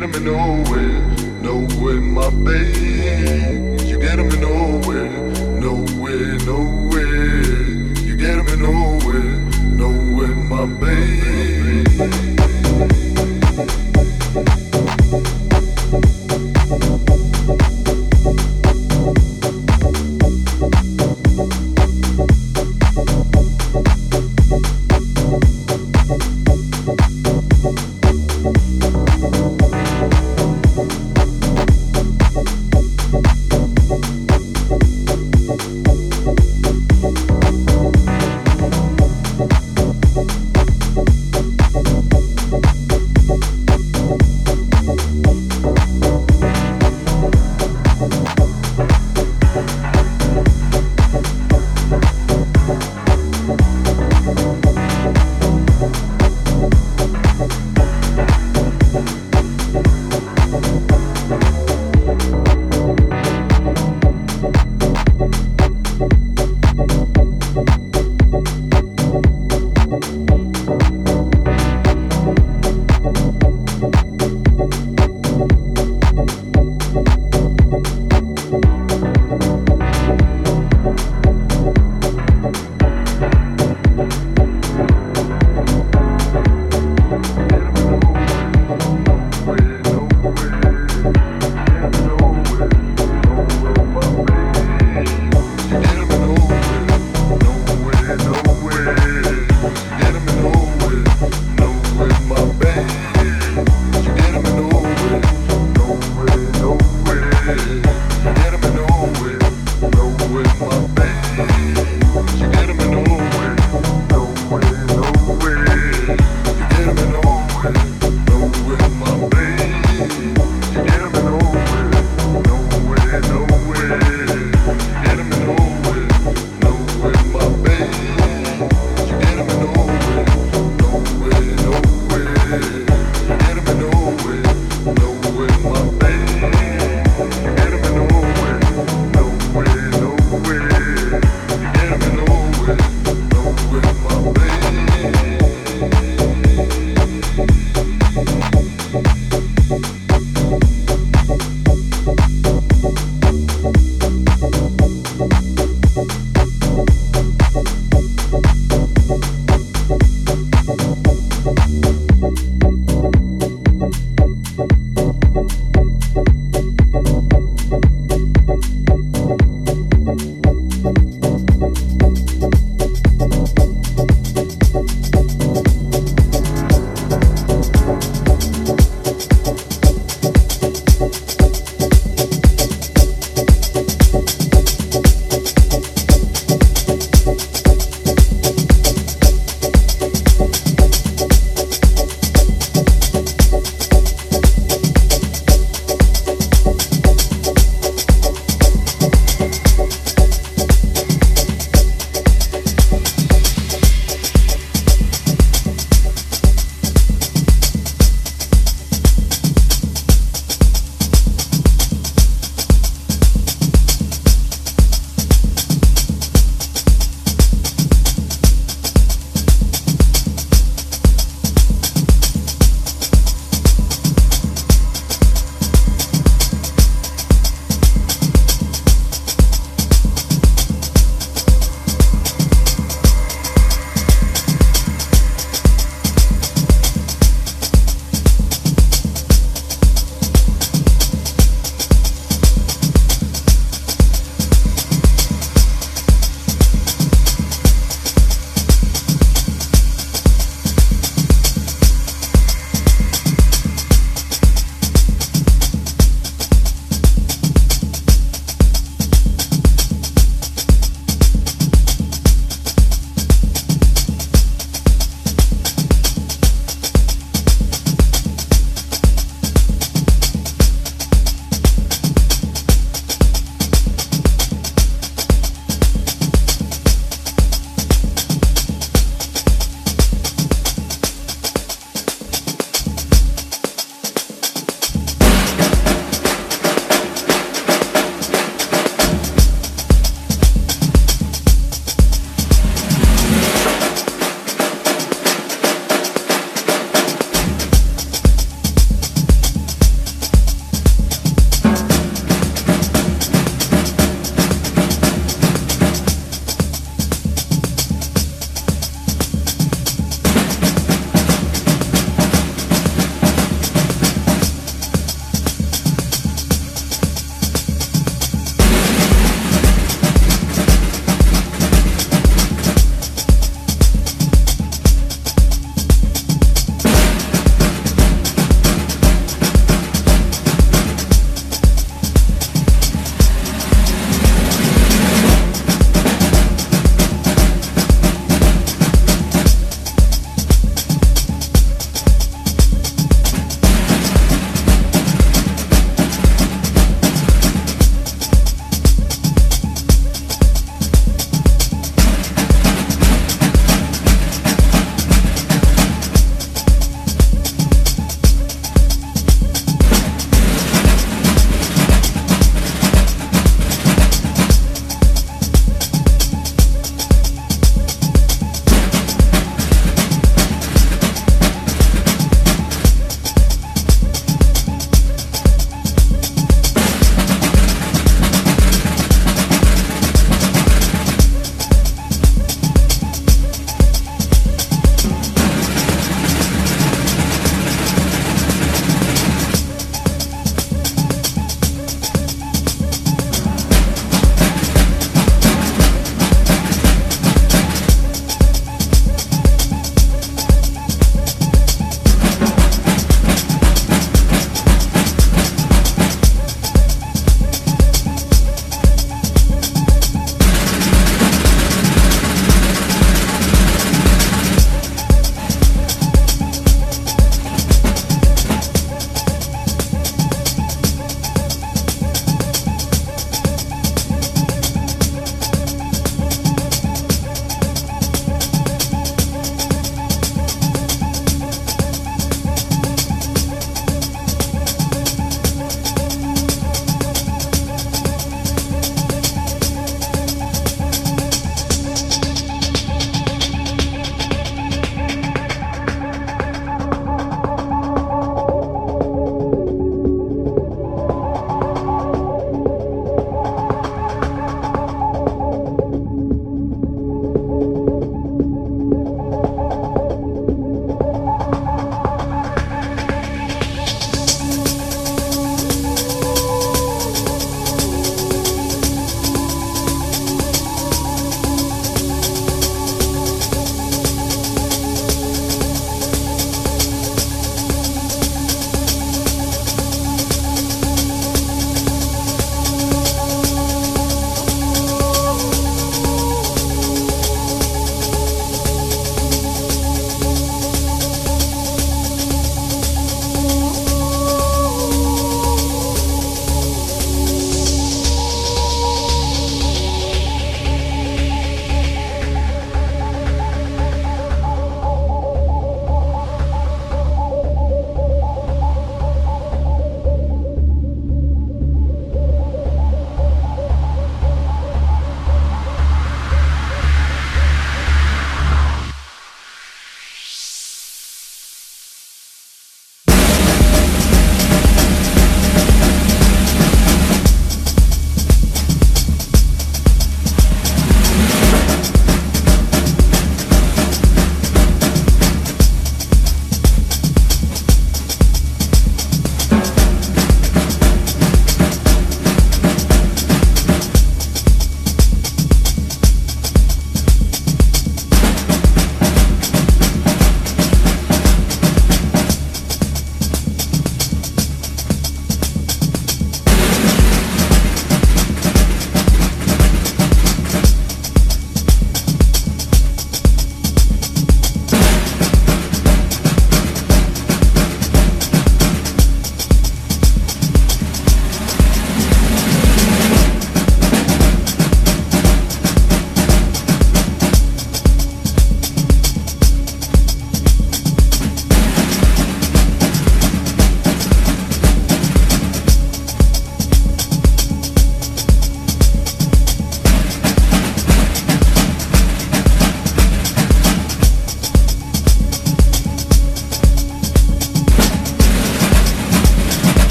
getting me nowhere,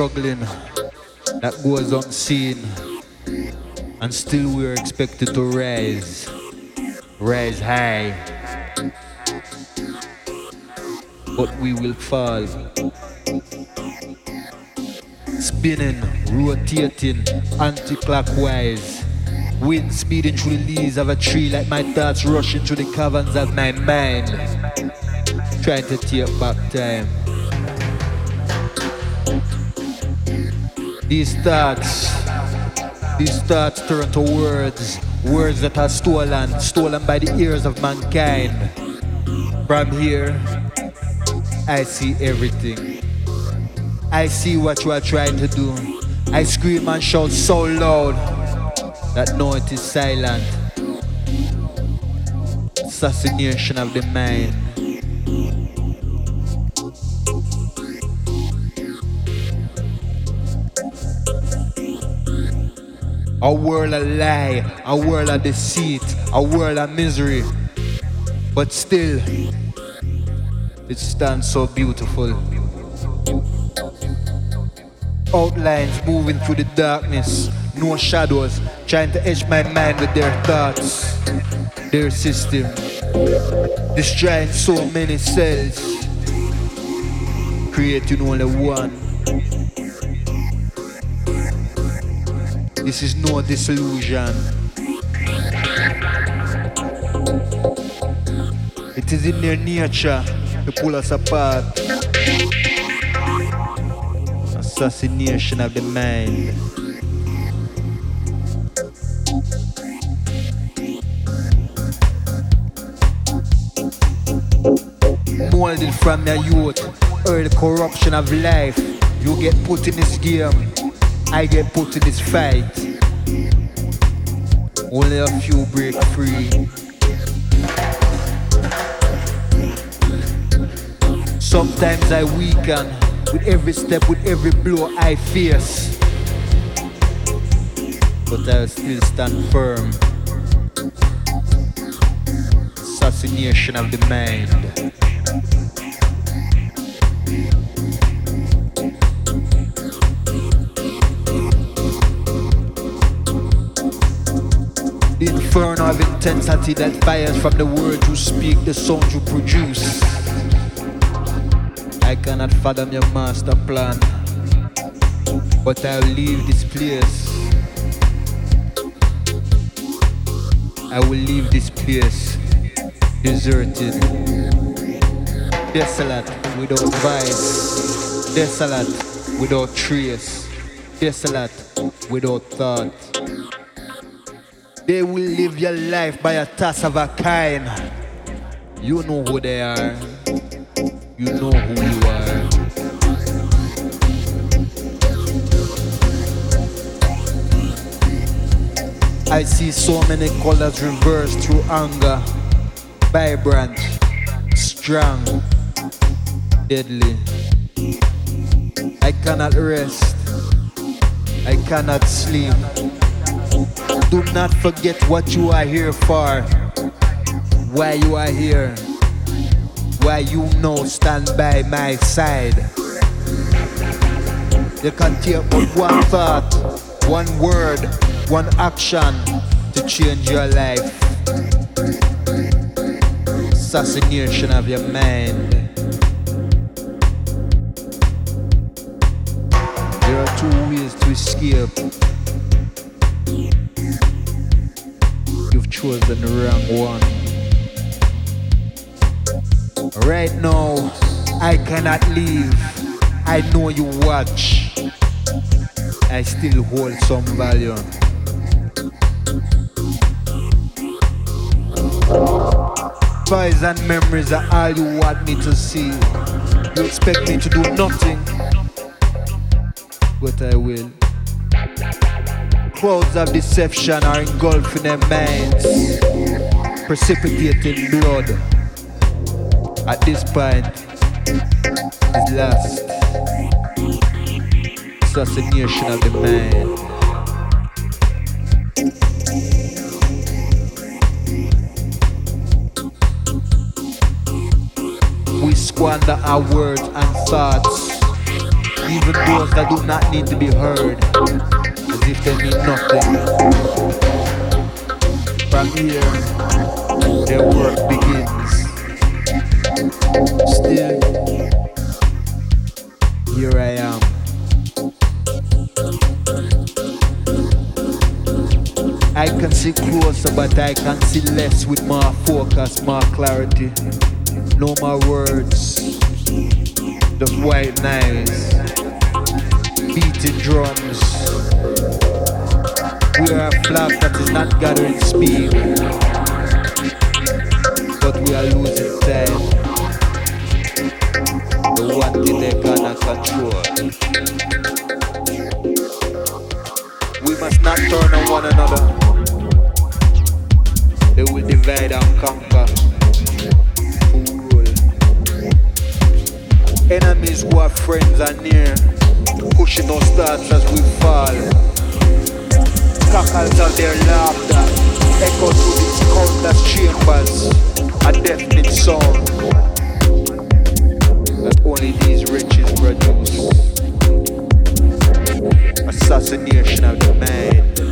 struggling that goes unseen and still we're expected to rise rise high. But we will fall. Spinning rotating anti-clockwise. Wind speeding through the leaves of a tree like my thoughts rushing through the caverns of my mind. Trying to take back time These thoughts, these thoughts turn to words, words that are stolen, stolen by the ears of mankind. From here, I see everything. I see what you are trying to do. I scream and shout so loud that no, it is silent. Assassination of the mind. A world of lie, a world of deceit, a world of misery. But still, it stands so beautiful. Outlines moving through the darkness, no shadows, trying to edge my mind with their thoughts, their system, destroying so many cells, creating only one. This is no disillusion. It is in their nature to pull us apart. Assassination of the mind. Molded from your youth, early corruption of life. You get put in this game, I get put in this fight. Only a few break free. Sometimes I weaken with every step, with every blow I face. But I'll still stand firm. Assassination of the mind. Inferno of intensity that fires from the words you speak, the sound you produce. I cannot fathom your master plan, but I'll leave this place. I will leave this place deserted, desolate, without vibe, desolate, without trace, desolate, without thought. They will live your life by a task of a kind. You know who they are. You know who you are. I see so many colors reversed through anger, vibrant, strong, deadly. I cannot rest. I cannot sleep. Do not forget what you are here for. Why you are here. Why you know stand by my side. You can take but one thought, one word, one action to change your life. Assassination of your mind. There are two ways to escape. You've the wrong one. Right now, I cannot leave. I know you watch. I still hold some value. Vibes and memories are all you want me to see. You expect me to do nothing, but I will. Clouds of deception are engulfing their minds, precipitating blood. At this point, is last assassination of the mind. We squander our words and thoughts, even those that do not need to be heard, as if nothing. From here, the work begins. Still, here I am. I can see closer, but I can see less with more focus, more clarity. No more words, just white knives, beating drums. We are a flock that is not gathering speed, but we are losing time. The one thing they cannot control. We must not turn on one another. They will divide and conquer. Enemies who are friends are near, pushing us thoughts as we fall. Cackles of their laughter echo through these countless chambers, a deafening sound that only these riches produce. Assassination of the mind.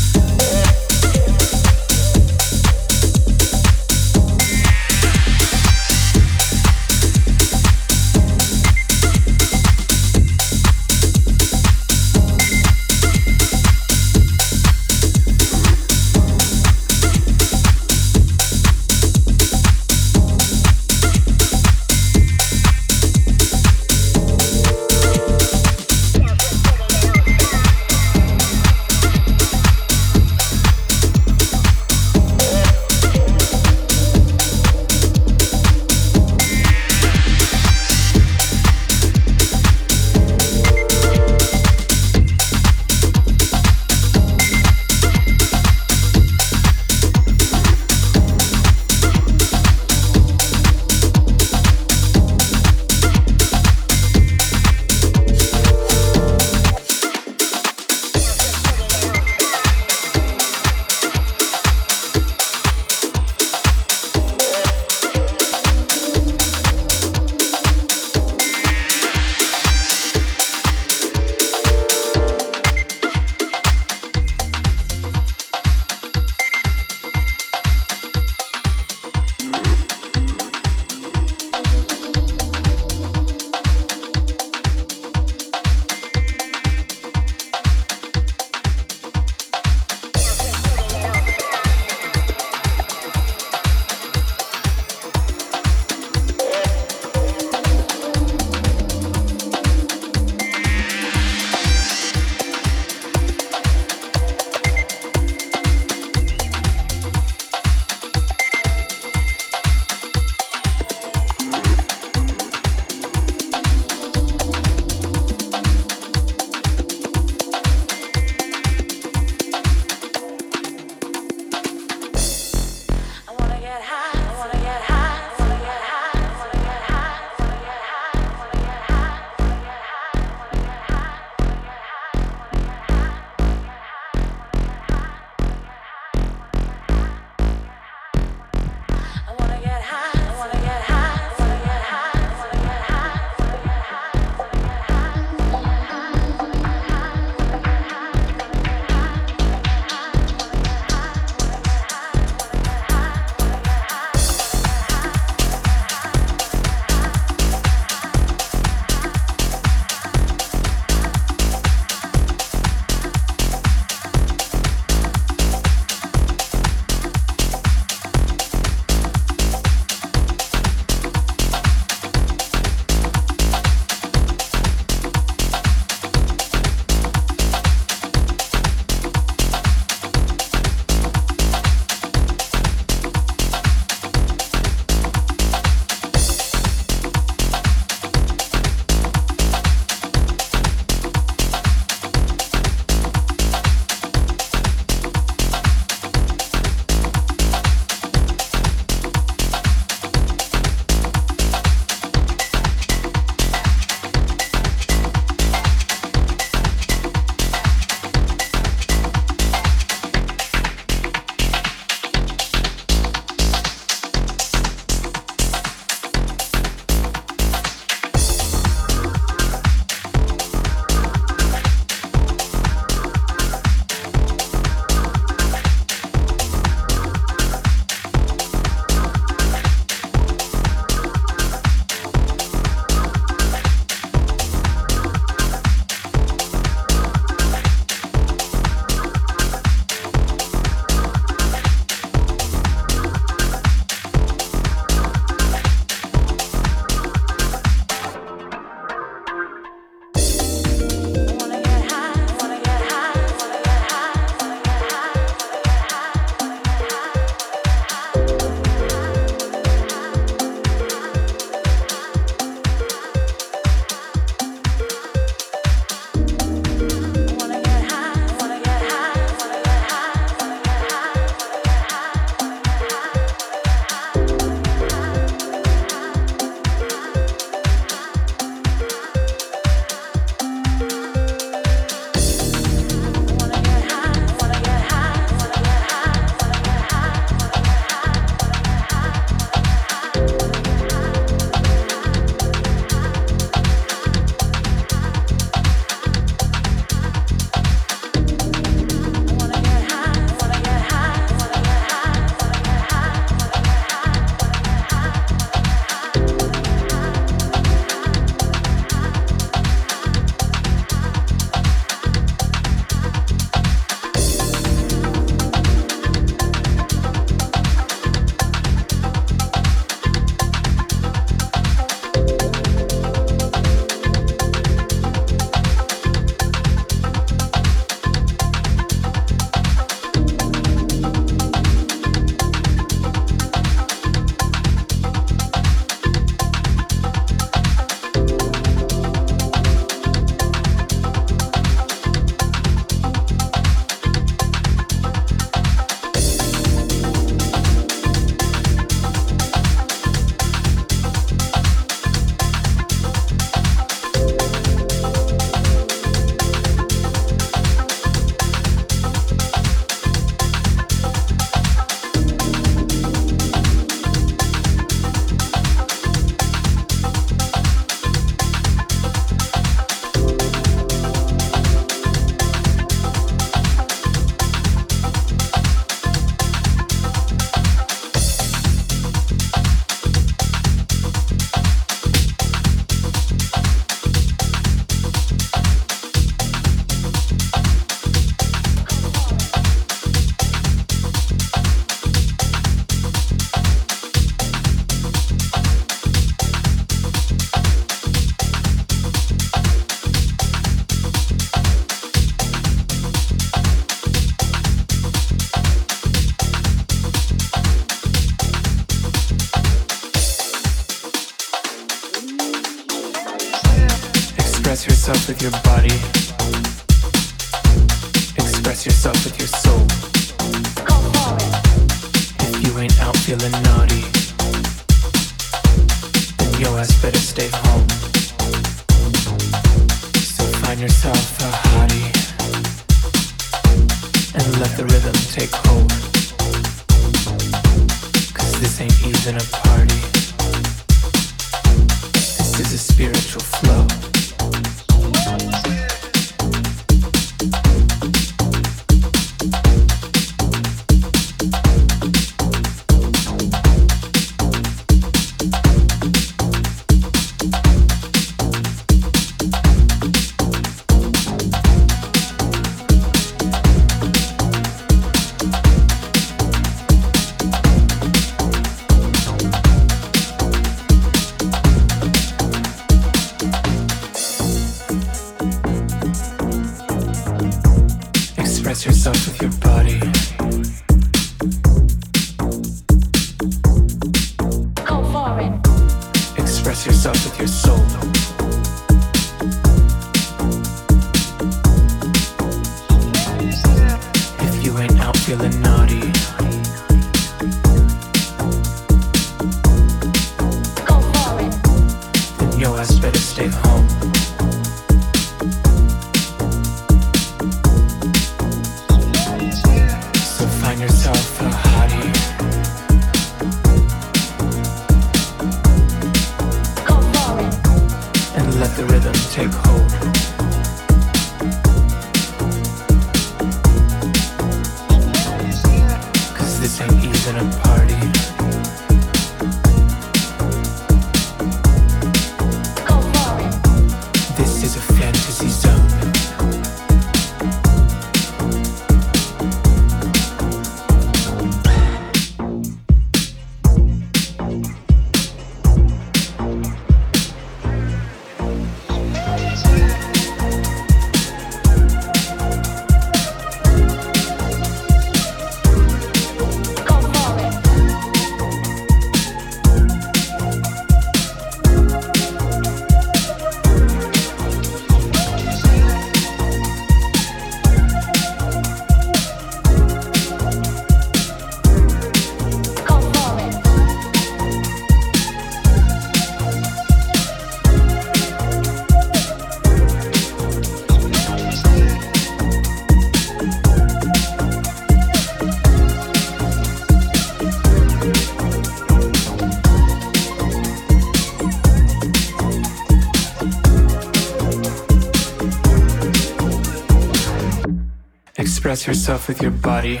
Express yourself with your body.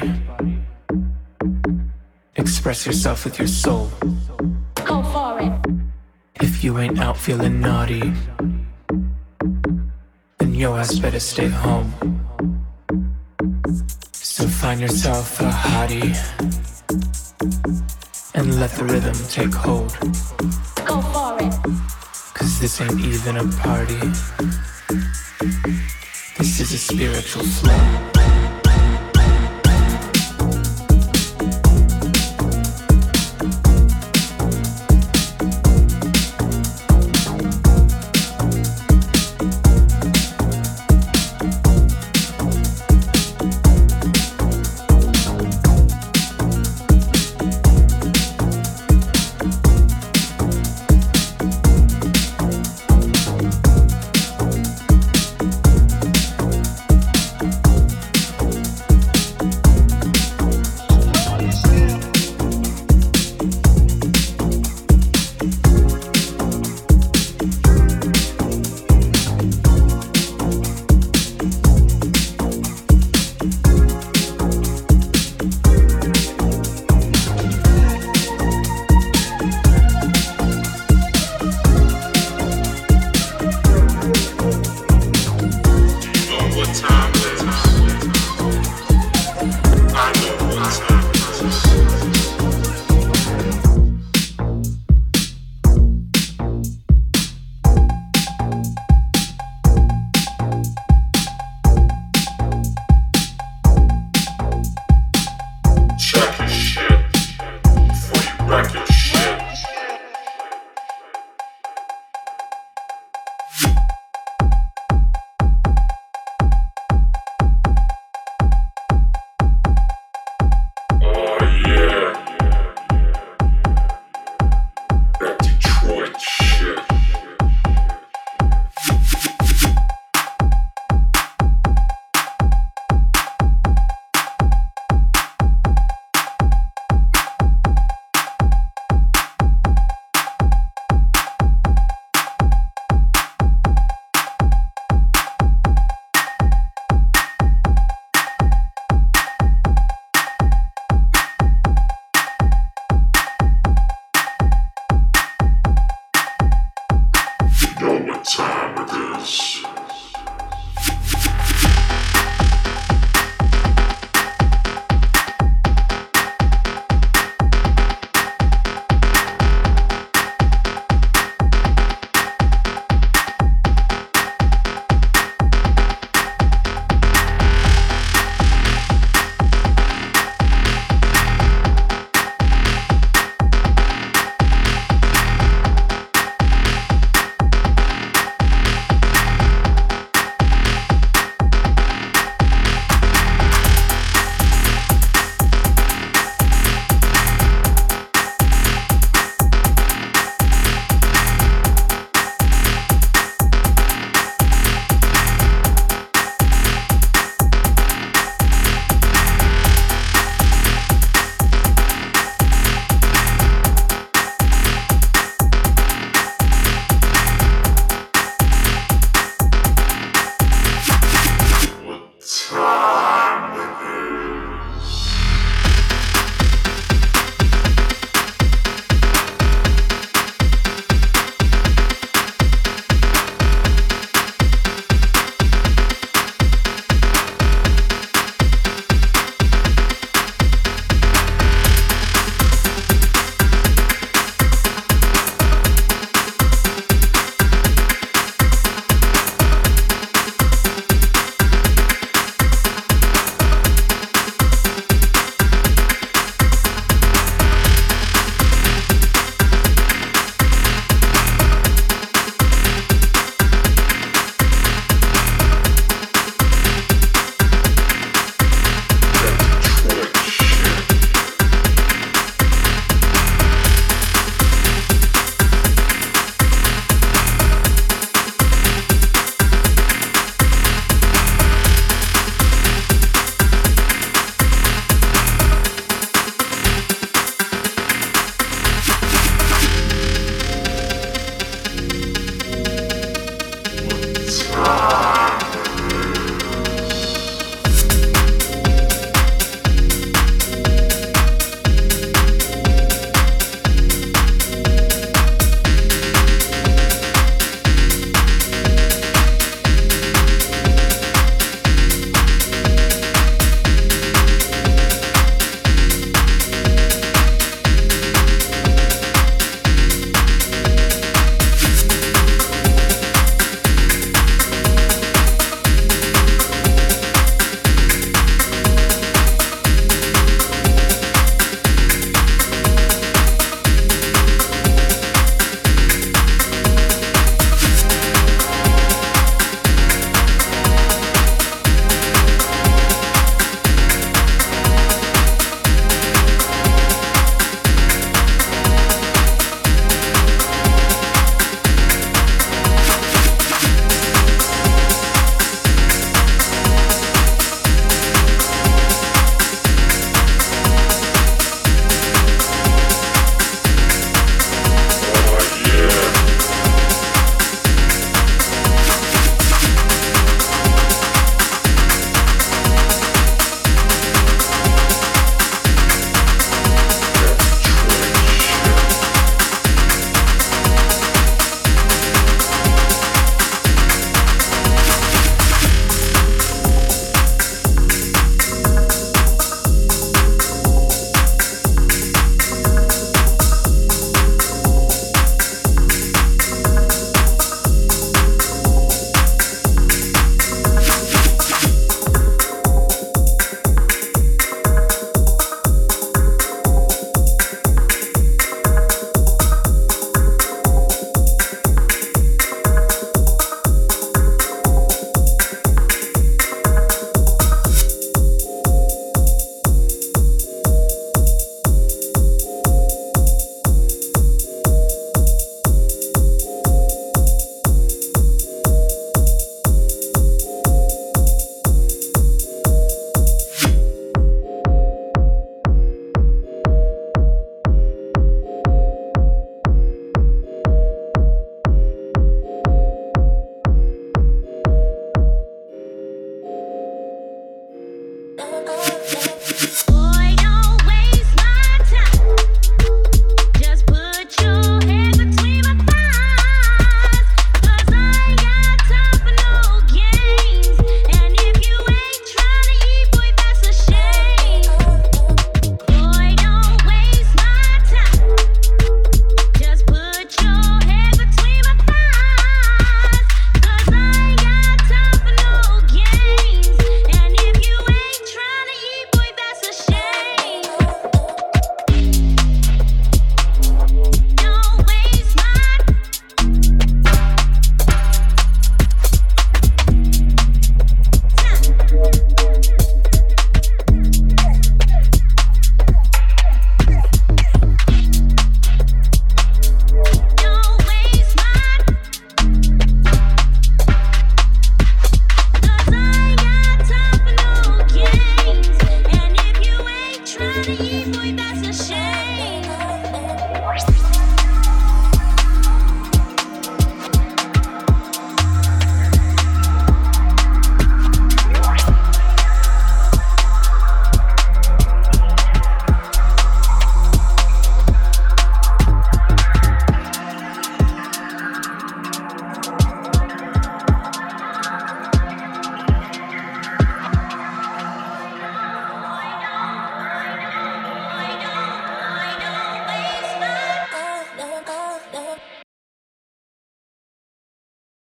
Express yourself with your soul. Go for it. If you ain't out feeling naughty, then your ass better stay home. So find yourself a hottie and let the rhythm take hold. Go for it. Cause this ain't even a party. This is a spiritual flow.